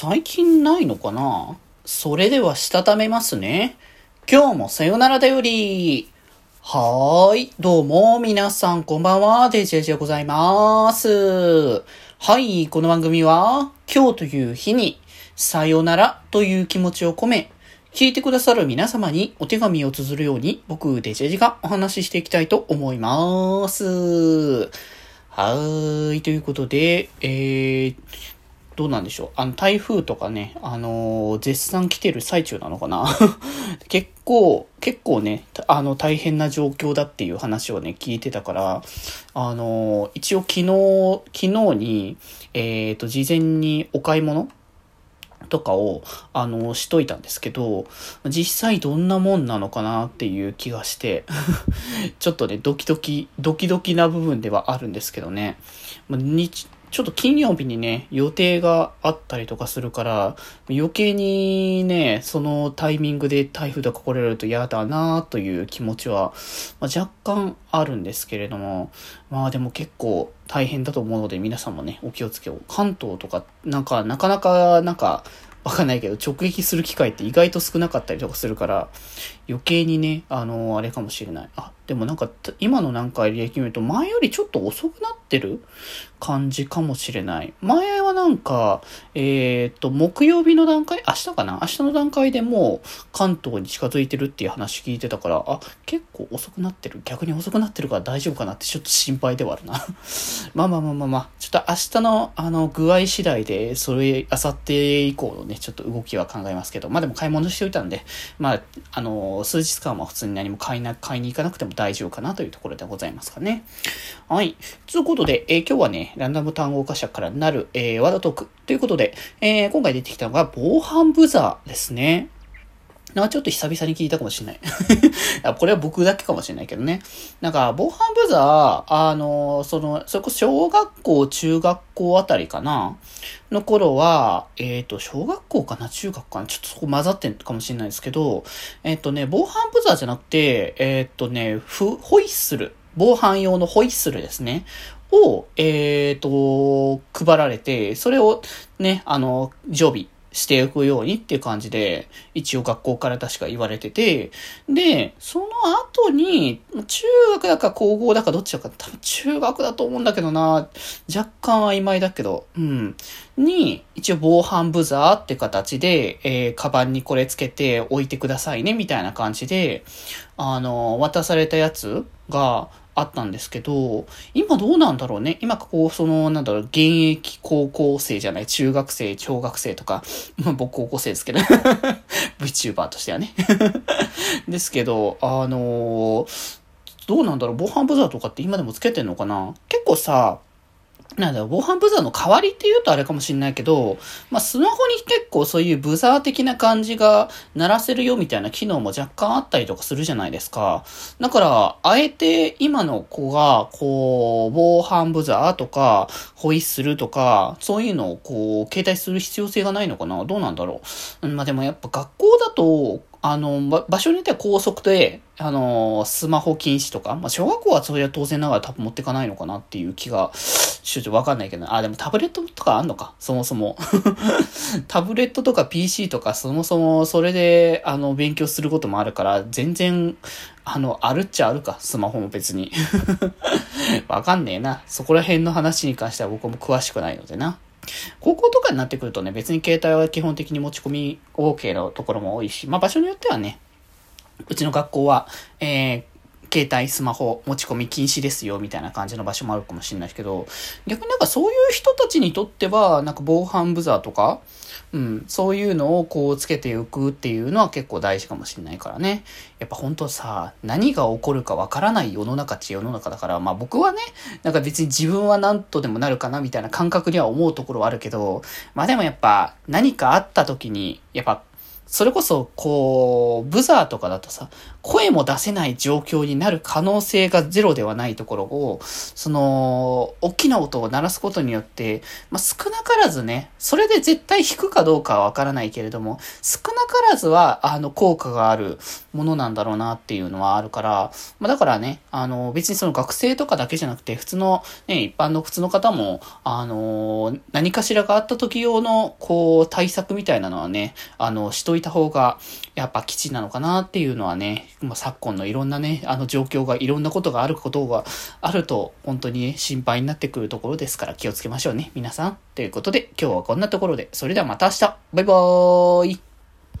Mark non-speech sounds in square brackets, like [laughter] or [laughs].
最近ないのかな？それではしたためますね。今日もさよならだより。はーい。どうも、皆さん、こんばんは。デジェジでございます。はい。この番組は、今日という日に、さよならという気持ちを込め、聞いてくださる皆様にお手紙を綴るように、僕、デジェジがお話ししていきたいと思います。はーい。ということで、えー、どうなんでしょう。あの、台風とかね、あのー、絶賛来てる最中なのかな？[laughs] 結構、結構ね、あの、大変な状況だっていう話をね、聞いてたから、あのー、一応昨日、昨日に、えっ、ー、と、事前にお買い物とかを、あの、しといたんですけど、実際どんなもんなのかなっていう気がして [laughs] ちょっとね、ドキドキ、ドキドキな部分ではあるんですけどね。日、ちょっと金曜日にね、予定があったりとかするから、余計にね、そのタイミングで台風とか来れると嫌だなという気持ちは、まあ、若干あるんですけれども、まあでも結構大変だと思うので皆さんもね、お気をつけを。関東とか、なんか、なかなか、なんか、わかんないけど、直撃する機会って意外と少なかったりとかするから、余計にね、あの、あれかもしれない。あ、でもなんか、今のなんか履歴見ると、前よりちょっと遅くなってる感じかもしれない。前はなんか、えっ、と、木曜日の段階明日かな？明日の段階でもう関東に近づいてるっていう話聞いてたから、あ、結構遅くなってる。逆に遅くなってるから大丈夫かなってちょっと心配ではあるな。[laughs] まあまあまあまあまあ、ちょっと明日のあの具合次第で、それ、あさって以降のね、ちょっと動きは考えますけど、まあでも買い物しておいたんで、まあ、あの、数日間は普通に何も買いな、買いに行かなくても大丈夫かなというところでございますかね。はい。ということで、えー、今日はね、ランダム単語化社からなる、えー、ワードトークということで、えー、今回出てきたのが防犯ブザーですね。なんかちょっと久々に聞いたかもしれない [laughs] これは僕だけかもしれないけどね。なんか、防犯ブザー、あの、その、それこそ小学校、中学校あたりかな？の頃は、えっ、ー、と、小学校かな？中学かな？ちょっとそこ混ざってんかもしれないですけど、えっ、ー、とね、防犯ブザーじゃなくて、えっ、ー、とね、ホイッスル。防犯用のホイッスルですね。を、えっ、と、配られて、それをね、あの、常備していくようにっていう感じで、一応学校から確か言われてて、で、その後に、中学だか高校だかどっちだか、多分中学だと思うんだけどな、若干曖昧だけど、うん。に、一応防犯ブザーって形で、えー、カバンにこれつけて置いてくださいね、みたいな感じで、あの、渡されたやつが、あったんですけど、今どうなんだろうね。今こう、その、なんだろう、現役高校生じゃない、中学生、小学生とか、[laughs] まあ僕高校生ですけど [laughs] VTuber としてはね。[laughs] ですけど、あのー、どうなんだろう、防犯ブザーとかって今でもつけてんのかな。結構さ、なんだろう、防犯ブザーの代わりって言うとあれかもしれないけど、まあ、スマホに結構そういうブザー的な感じが鳴らせるよみたいな機能も若干あったりとかするじゃないですか。だから、あえて今の子が、こう、防犯ブザーとか、ホイッスルとか、そういうのをこう、携帯する必要性がないのかな？どうなんだろう？まあ、でもやっぱ学校だと、あの、場所によっては高速で、あの、スマホ禁止とか、まあ、小学校はそれは当然ながら多分持ってかないのかなっていう気が、ちょっとわかんないけど、あ、でもタブレットとかあんのか？そもそも。[laughs] タブレットとか PC とか、そもそもそれで、あの、勉強することもあるから、全然、あの、あるっちゃあるか、スマホも別に。[laughs] わかんねえな。そこら辺の話に関しては僕も詳しくないのでな。高校とかになってくるとね、別に携帯は基本的に持ち込み OK のところも多いし、まあ場所によってはね、うちの学校は、えー、携帯、スマホ持ち込み禁止ですよ、みたいな感じの場所もあるかもしれないすけど、逆になんかそういう人たちにとっては、なんか防犯ブザーとか、うん、そういうのをこうつけていくっていうのは結構大事かもしれないからね。やっぱ本当さ、何が起こるかわからない世の中っち世の中だから、まあ僕はね、なんか別に自分は何とでもなるかなみたいな感覚には思うところはあるけど、まあでもやっぱ何かあった時に、やっぱそれこそ、こう、ブザーとかだとさ、声も出せない状況になる可能性がゼロではないところを、その、大きな音を鳴らすことによって、まあ、少なからずね、それで絶対弾くかどうかはわからないけれども、少なからずは、あの、効果があるものなんだろうなっていうのはあるから、まあ、だからね、あの、別にその学生とかだけじゃなくて、普通の、ね、一般の普通の方も、あの、何かしらがあった時用の、こう、対策みたいなのはね、あの、しといいた方が、やっぱ基地なのかなっていうのはね、まあ、昨今のいろんなね、あの状況が、いろんなことがあることがあると、本当に、ね、心配になってくるところですから気をつけましょうね、皆さん。ということで、今日はこんなところで、それではまた明日。バイバーイ。